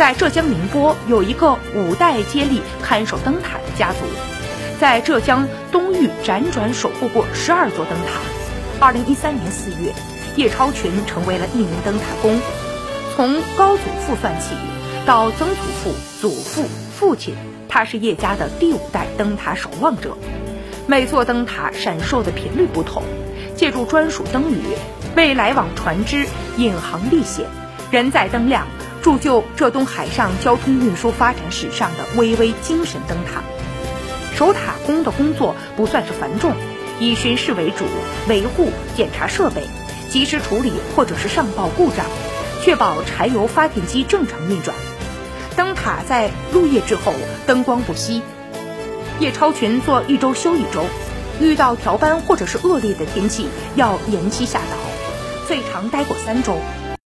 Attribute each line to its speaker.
Speaker 1: 在浙江宁波有一个五代接力看守灯塔的家族，在浙江东域辗转守护过十二座灯塔。二零一三年四月，叶超群成为了一名灯塔工。从高祖父算起，到曾祖父、祖父、父亲，他是叶家的第五代灯塔守望者。每座灯塔闪烁的频率不同，借助专属灯语，为来往船只引航历险，人在灯亮。铸就浙东海上交通运输发展史上的巍巍精神灯塔。守塔工的工作不算是繁重，以巡视为主，维护、检查设备，及时处理或者是上报故障，确保柴油发电机正常运转。灯塔在入夜之后灯光不熄，叶超群做一周休一周，遇到调班或者是恶劣的天气要延期下岛，最长待过三周。